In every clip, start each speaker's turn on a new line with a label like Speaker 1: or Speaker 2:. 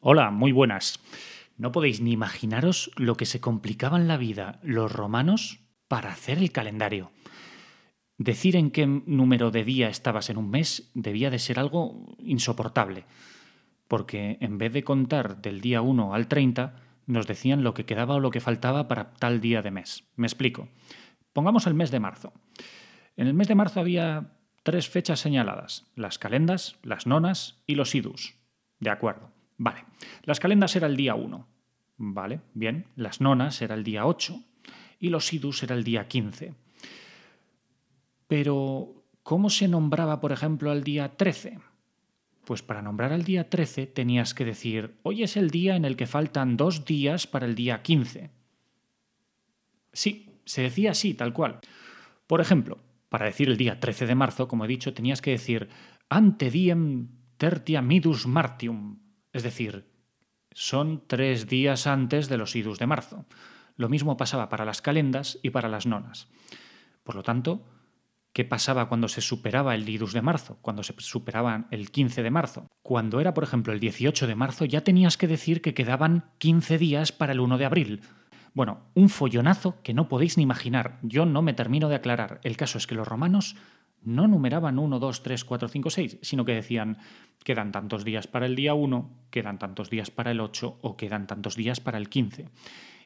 Speaker 1: Hola, muy buenas. No podéis ni imaginaros lo que se complicaban la vida los romanos para hacer el calendario. Decir en qué número de día estabas en un mes debía de ser algo insoportable, porque en vez de contar del día 1 al 30, nos decían lo que quedaba o lo que faltaba para tal día de mes. Me explico. Pongamos el mes de marzo. En el mes de marzo había tres fechas señaladas, las calendas, las nonas y los idus. De acuerdo. Vale. Las calendas era el día 1. Vale, bien. Las nonas era el día 8 y los idus era el día 15. Pero, ¿cómo se nombraba, por ejemplo, al día 13? Pues para nombrar al día 13 tenías que decir, hoy es el día en el que faltan dos días para el día 15. Sí, se decía así, tal cual. Por ejemplo, para decir el día 13 de marzo, como he dicho, tenías que decir ante diem tertia midus martium, es decir, son tres días antes de los idus de marzo. Lo mismo pasaba para las calendas y para las nonas. Por lo tanto, ¿qué pasaba cuando se superaba el idus de marzo? Cuando se superaba el 15 de marzo. Cuando era, por ejemplo, el 18 de marzo, ya tenías que decir que quedaban 15 días para el 1 de abril. Bueno, un follonazo que no podéis ni imaginar. Yo no me termino de aclarar. El caso es que los romanos no numeraban 1, 2, 3, 4, 5, 6, sino que decían quedan tantos días para el día 1, quedan tantos días para el 8 o quedan tantos días para el 15.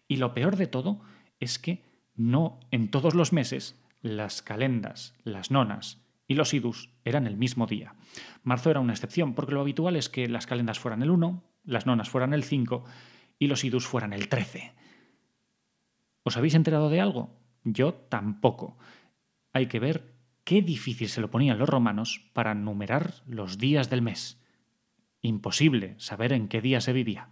Speaker 1: Y lo peor de todo es que no en todos los meses las calendas, las nonas y los idus eran el mismo día. Marzo era una excepción porque lo habitual es que las calendas fueran el 1, las nonas fueran el 5 y los idus fueran el 13. ¿Os habéis enterado de algo? Yo tampoco. Hay que ver qué difícil se lo ponían los romanos para numerar los días del mes. Imposible saber en qué día se vivía.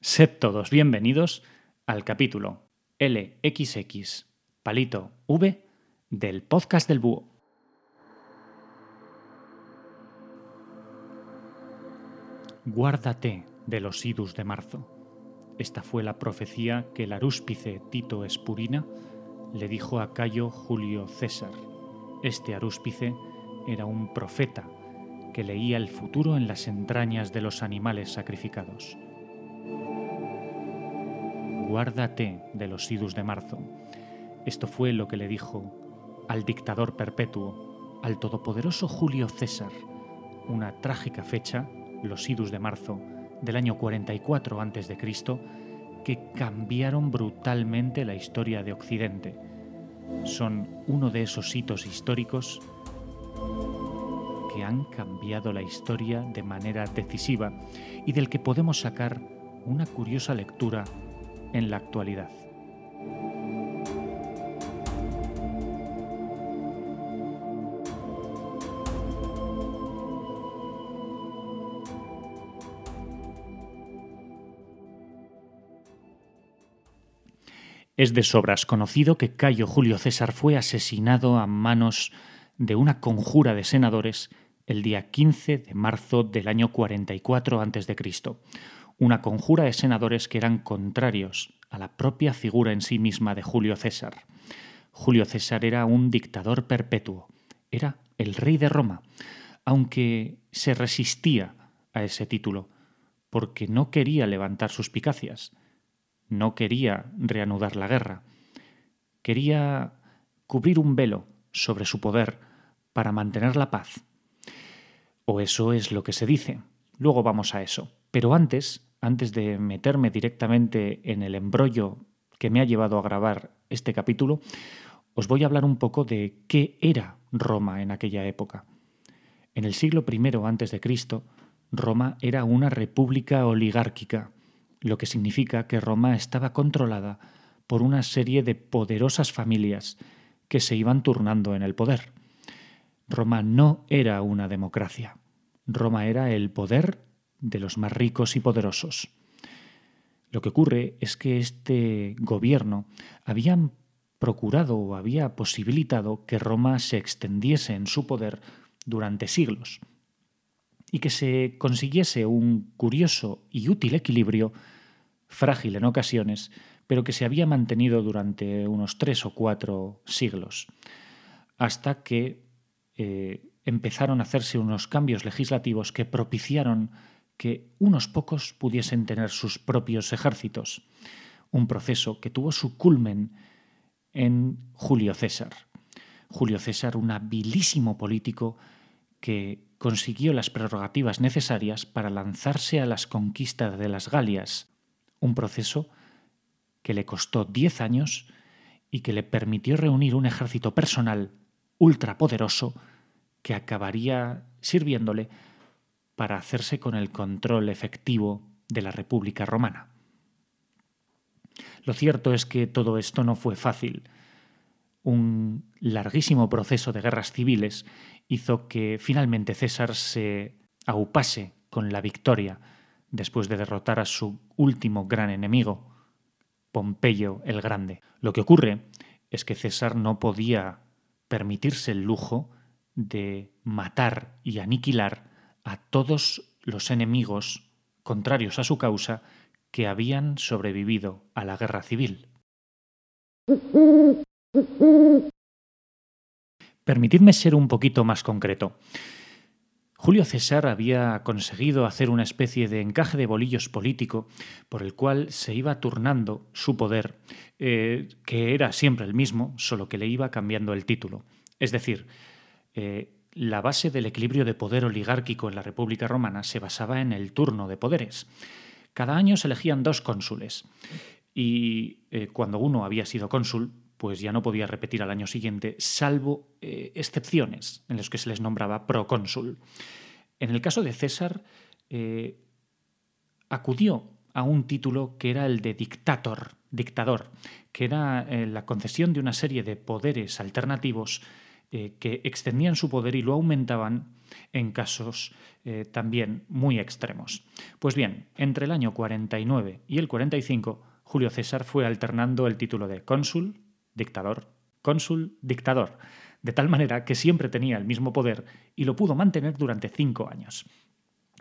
Speaker 1: Sed todos bienvenidos al capítulo LXX Palito V del podcast del búho. Guárdate de los idus de marzo. Esta fue la profecía que el arúspice Tito Espurina le dijo a Cayo Julio César. Este arúspice era un profeta que leía el futuro en las entrañas de los animales sacrificados. Guárdate de los idus de marzo. Esto fue lo que le dijo al dictador perpetuo, al todopoderoso Julio César, una trágica fecha, los idus de marzo del año 44 a.C., que cambiaron brutalmente la historia de Occidente. Son uno de esos hitos históricos que han cambiado la historia de manera decisiva y del que podemos sacar una curiosa lectura en la actualidad. Es de sobras conocido que Cayo Julio César fue asesinado a manos de una conjura de senadores el día 15 de marzo del año 44 a.C. Una conjura de senadores que eran contrarios a la propia figura en sí misma de Julio César. Julio César era un dictador perpetuo, era el rey de Roma, aunque se resistía a ese título, porque no quería levantar suspicacias no quería reanudar la guerra. Quería cubrir un velo sobre su poder para mantener la paz. O eso es lo que se dice. Luego vamos a eso. Pero antes, antes de meterme directamente en el embrollo que me ha llevado a grabar este capítulo, os voy a hablar un poco de qué era Roma en aquella época. En el siglo I Cristo, Roma era una república oligárquica lo que significa que Roma estaba controlada por una serie de poderosas familias que se iban turnando en el poder. Roma no era una democracia. Roma era el poder de los más ricos y poderosos. Lo que ocurre es que este gobierno había procurado o había posibilitado que Roma se extendiese en su poder durante siglos y que se consiguiese un curioso y útil equilibrio frágil en ocasiones, pero que se había mantenido durante unos tres o cuatro siglos, hasta que eh, empezaron a hacerse unos cambios legislativos que propiciaron que unos pocos pudiesen tener sus propios ejércitos, un proceso que tuvo su culmen en Julio César. Julio César, un habilísimo político que consiguió las prerrogativas necesarias para lanzarse a las conquistas de las Galias, un proceso que le costó diez años y que le permitió reunir un ejército personal ultrapoderoso que acabaría sirviéndole para hacerse con el control efectivo de la República Romana. Lo cierto es que todo esto no fue fácil. Un larguísimo proceso de guerras civiles hizo que finalmente César se aupase con la victoria después de derrotar a su último gran enemigo, Pompeyo el Grande. Lo que ocurre es que César no podía permitirse el lujo de matar y aniquilar a todos los enemigos contrarios a su causa que habían sobrevivido a la guerra civil. Permitidme ser un poquito más concreto. Julio César había conseguido hacer una especie de encaje de bolillos político por el cual se iba turnando su poder, eh, que era siempre el mismo, solo que le iba cambiando el título. Es decir, eh, la base del equilibrio de poder oligárquico en la República Romana se basaba en el turno de poderes. Cada año se elegían dos cónsules y eh, cuando uno había sido cónsul, pues ya no podía repetir al año siguiente, salvo eh, excepciones en las que se les nombraba procónsul. En el caso de César, eh, acudió a un título que era el de dictator, dictador, que era eh, la concesión de una serie de poderes alternativos que extendían su poder y lo aumentaban en casos también muy extremos. Pues bien, entre el año 49 y el 45, Julio César fue alternando el título de cónsul, dictador, cónsul, dictador, de tal manera que siempre tenía el mismo poder y lo pudo mantener durante cinco años.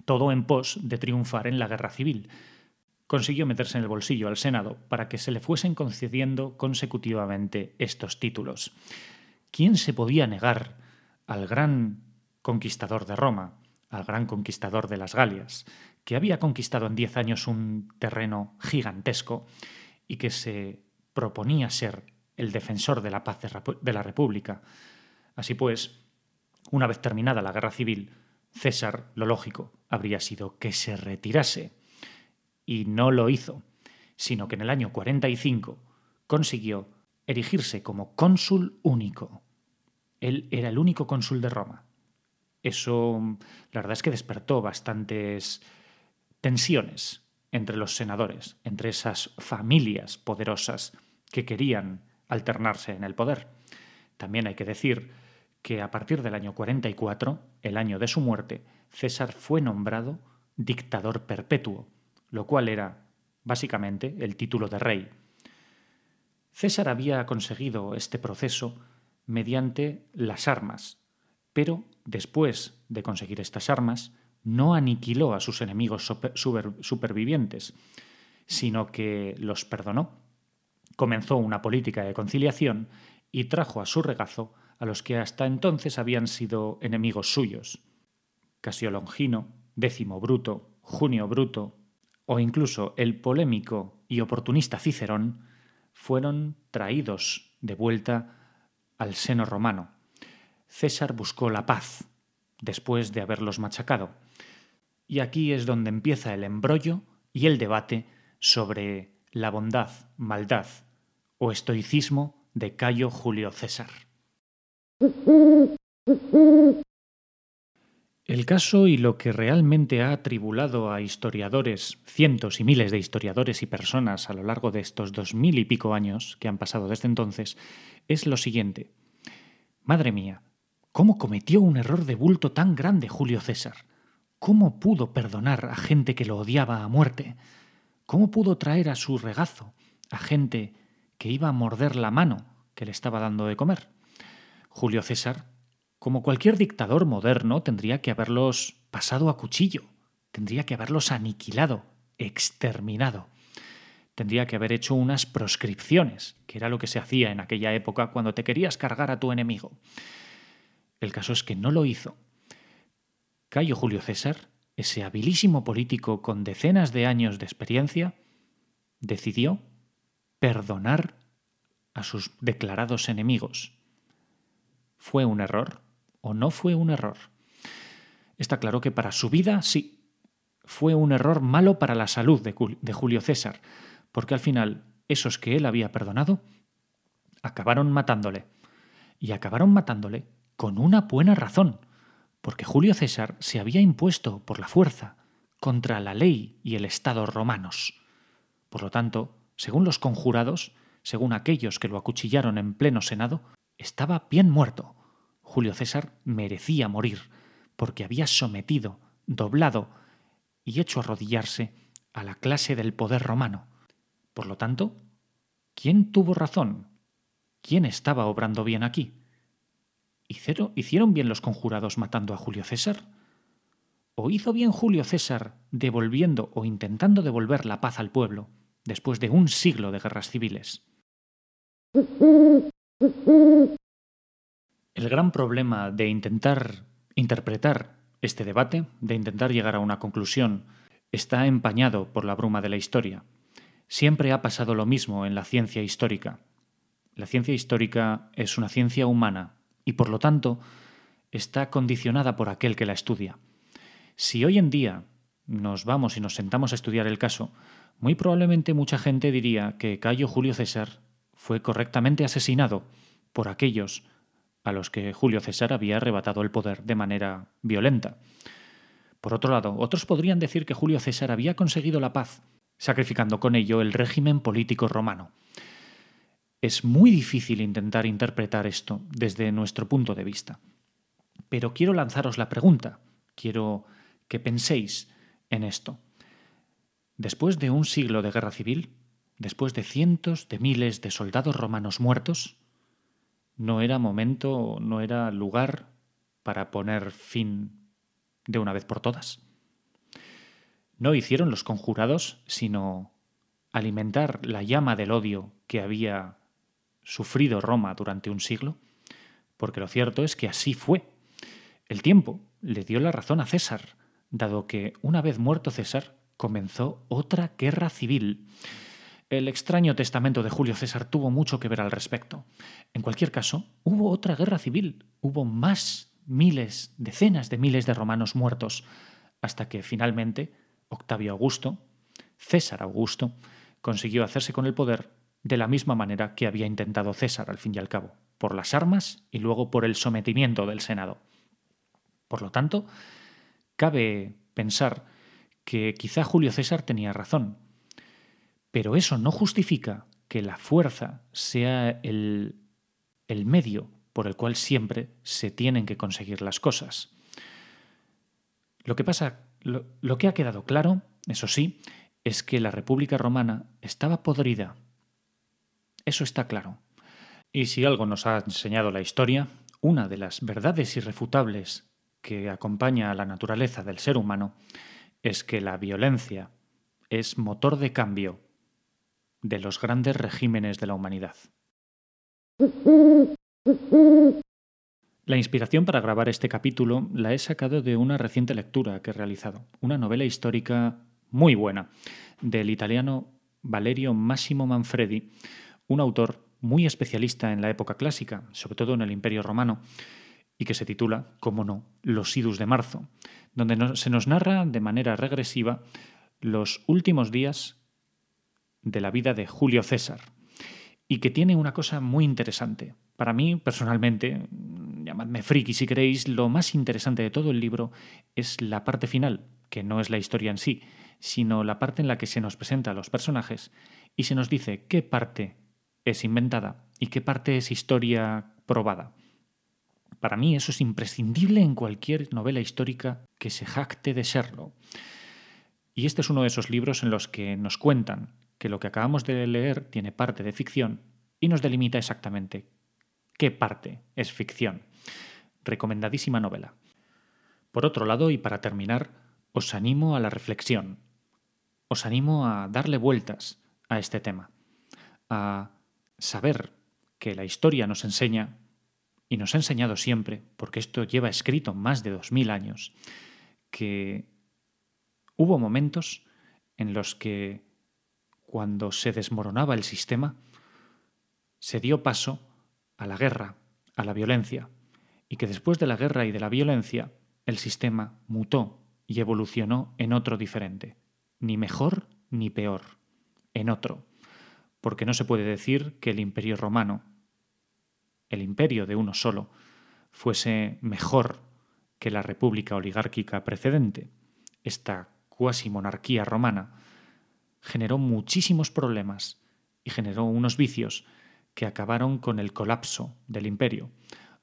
Speaker 1: Todo en pos de triunfar en la guerra civil. Consiguió meterse en el bolsillo al Senado para que se le fuesen concediendo consecutivamente estos títulos. ¿Quién se podía negar al gran conquistador de Roma, al gran conquistador de las Galias, que había conquistado en diez años un terreno gigantesco y que se proponía ser el defensor de la paz de la República. Así pues, una vez terminada la guerra civil, César, lo lógico, habría sido que se retirase. Y no lo hizo, sino que en el año 45 consiguió erigirse como cónsul único. Él era el único cónsul de Roma. Eso, la verdad es que despertó bastantes tensiones entre los senadores, entre esas familias poderosas que querían alternarse en el poder. También hay que decir que a partir del año 44, el año de su muerte, César fue nombrado dictador perpetuo, lo cual era básicamente el título de rey. César había conseguido este proceso mediante las armas, pero después de conseguir estas armas, no aniquiló a sus enemigos supervivientes, sino que los perdonó comenzó una política de conciliación y trajo a su regazo a los que hasta entonces habían sido enemigos suyos. Casiolongino, Décimo Bruto, Junio Bruto o incluso el polémico y oportunista Cicerón fueron traídos de vuelta al seno romano. César buscó la paz después de haberlos machacado. Y aquí es donde empieza el embrollo y el debate sobre la bondad, maldad o estoicismo de Cayo Julio César. El caso y lo que realmente ha atribulado a historiadores, cientos y miles de historiadores y personas a lo largo de estos dos mil y pico años que han pasado desde entonces, es lo siguiente. Madre mía, ¿cómo cometió un error de bulto tan grande Julio César? ¿Cómo pudo perdonar a gente que lo odiaba a muerte? ¿Cómo pudo traer a su regazo a gente que iba a morder la mano que le estaba dando de comer? Julio César, como cualquier dictador moderno, tendría que haberlos pasado a cuchillo, tendría que haberlos aniquilado, exterminado. Tendría que haber hecho unas proscripciones, que era lo que se hacía en aquella época cuando te querías cargar a tu enemigo. El caso es que no lo hizo. Cayo Julio César ese habilísimo político con decenas de años de experiencia, decidió perdonar a sus declarados enemigos. ¿Fue un error o no fue un error? Está claro que para su vida sí. Fue un error malo para la salud de Julio César, porque al final esos que él había perdonado acabaron matándole. Y acabaron matándole con una buena razón, porque Julio César se había impuesto por la fuerza contra la ley y el Estado romanos. Por lo tanto, según los conjurados, según aquellos que lo acuchillaron en pleno Senado, estaba bien muerto. Julio César merecía morir, porque había sometido, doblado y hecho arrodillarse a la clase del poder romano. Por lo tanto, ¿quién tuvo razón? ¿Quién estaba obrando bien aquí? ¿Hicieron bien los conjurados matando a Julio César? ¿O hizo bien Julio César devolviendo o intentando devolver la paz al pueblo después de un siglo de guerras civiles? El gran problema de intentar interpretar este debate, de intentar llegar a una conclusión, está empañado por la bruma de la historia. Siempre ha pasado lo mismo en la ciencia histórica. La ciencia histórica es una ciencia humana y por lo tanto está condicionada por aquel que la estudia. Si hoy en día nos vamos y nos sentamos a estudiar el caso, muy probablemente mucha gente diría que Cayo Julio César fue correctamente asesinado por aquellos a los que Julio César había arrebatado el poder de manera violenta. Por otro lado, otros podrían decir que Julio César había conseguido la paz, sacrificando con ello el régimen político romano. Es muy difícil intentar interpretar esto desde nuestro punto de vista. Pero quiero lanzaros la pregunta, quiero que penséis en esto. Después de un siglo de guerra civil, después de cientos de miles de soldados romanos muertos, no era momento, no era lugar para poner fin de una vez por todas. No hicieron los conjurados sino alimentar la llama del odio que había sufrido Roma durante un siglo, porque lo cierto es que así fue. El tiempo le dio la razón a César, dado que una vez muerto César comenzó otra guerra civil. El extraño testamento de Julio César tuvo mucho que ver al respecto. En cualquier caso, hubo otra guerra civil, hubo más miles, decenas de miles de romanos muertos, hasta que finalmente Octavio Augusto, César Augusto, consiguió hacerse con el poder de la misma manera que había intentado César al fin y al cabo, por las armas y luego por el sometimiento del Senado. Por lo tanto, cabe pensar que quizá Julio César tenía razón, pero eso no justifica que la fuerza sea el, el medio por el cual siempre se tienen que conseguir las cosas. Lo que pasa, lo, lo, que ha quedado claro, eso sí, es que la República Romana estaba podrida. Eso está claro. Y si algo nos ha enseñado la historia, una de las verdades irrefutables que acompaña a la naturaleza del ser humano es que la violencia es motor de cambio de los grandes regímenes de la humanidad. La inspiración para grabar este capítulo la he sacado de una reciente lectura que he realizado, una novela histórica muy buena, del italiano Valerio Massimo Manfredi, un autor muy especialista en la época clásica, sobre todo en el Imperio Romano, y que se titula, como no, Los Idus de Marzo, donde se nos narra de manera regresiva los últimos días de la vida de Julio César y que tiene una cosa muy interesante. Para mí, personalmente, llamadme friki si queréis, lo más interesante de todo el libro es la parte final, que no es la historia en sí, sino la parte en la que se nos presenta a los personajes y se nos dice qué parte es inventada y qué parte es historia probada. Para mí eso es imprescindible en cualquier novela histórica que se jacte de serlo. Y este es uno de esos libros en los que nos cuentan que lo que acabamos de leer tiene parte de ficción y nos delimita exactamente qué parte es ficción. Recomendadísima novela. Por otro lado, y para terminar, os animo a la reflexión. Os animo a darle vueltas a este tema, a saber que la historia nos enseña, y nos ha enseñado siempre, porque esto lleva escrito más de dos mil años, que Hubo momentos en los que, cuando se desmoronaba el sistema, se dio paso a la guerra, a la violencia, y que después de la guerra y de la violencia, el sistema mutó y evolucionó en otro diferente, ni mejor ni peor, en otro, porque no se puede decir que el imperio romano, el imperio de uno solo, fuese mejor que la república oligárquica precedente. Esta cuasi monarquía romana generó muchísimos problemas y generó unos vicios que acabaron con el colapso del imperio,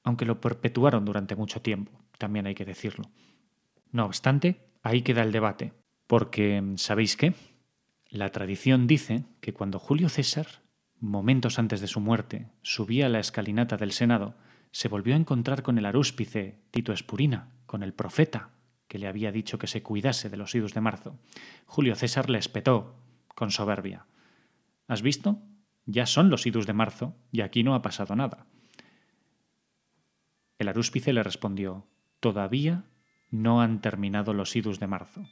Speaker 1: aunque lo perpetuaron durante mucho tiempo, también hay que decirlo. No obstante, ahí queda el debate, porque ¿sabéis qué? La tradición dice que cuando Julio César, momentos antes de su muerte, subía la escalinata del Senado, se volvió a encontrar con el arúspice Tito Espurina, con el profeta, que le había dicho que se cuidase de los idus de marzo. Julio César le espetó, con soberbia. ¿Has visto? Ya son los idus de marzo y aquí no ha pasado nada. El arúspice le respondió, Todavía no han terminado los idus de marzo,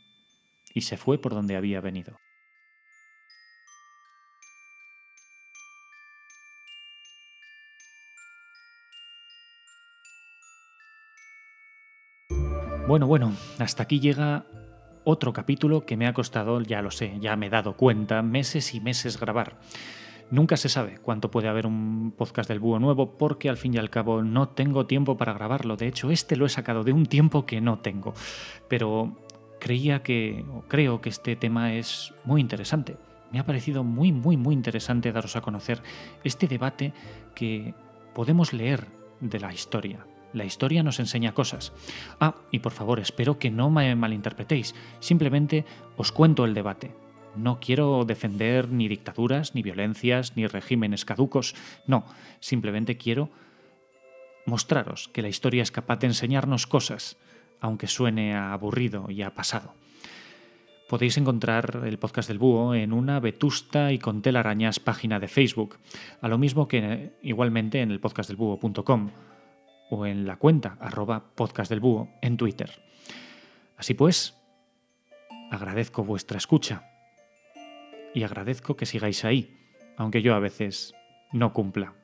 Speaker 1: y se fue por donde había venido. Bueno, bueno, hasta aquí llega otro capítulo que me ha costado, ya lo sé, ya me he dado cuenta, meses y meses grabar. Nunca se sabe cuánto puede haber un podcast del búho nuevo porque al fin y al cabo no tengo tiempo para grabarlo. De hecho, este lo he sacado de un tiempo que no tengo. Pero creía que, o creo que este tema es muy interesante. Me ha parecido muy, muy, muy interesante daros a conocer este debate que podemos leer de la historia, la historia nos enseña cosas. Ah, y por favor, espero que no me malinterpretéis. Simplemente os cuento el debate. No quiero defender ni dictaduras, ni violencias, ni regímenes caducos. No, simplemente quiero mostraros que la historia es capaz de enseñarnos cosas, aunque suene a aburrido y a pasado. Podéis encontrar el podcast del búho en una vetusta y con telarañas página de Facebook, a lo mismo que igualmente en el podcastdelbúho.com o en la cuenta arroba podcast del búho en Twitter. Así pues, agradezco vuestra escucha y agradezco que sigáis ahí, aunque yo a veces no cumpla.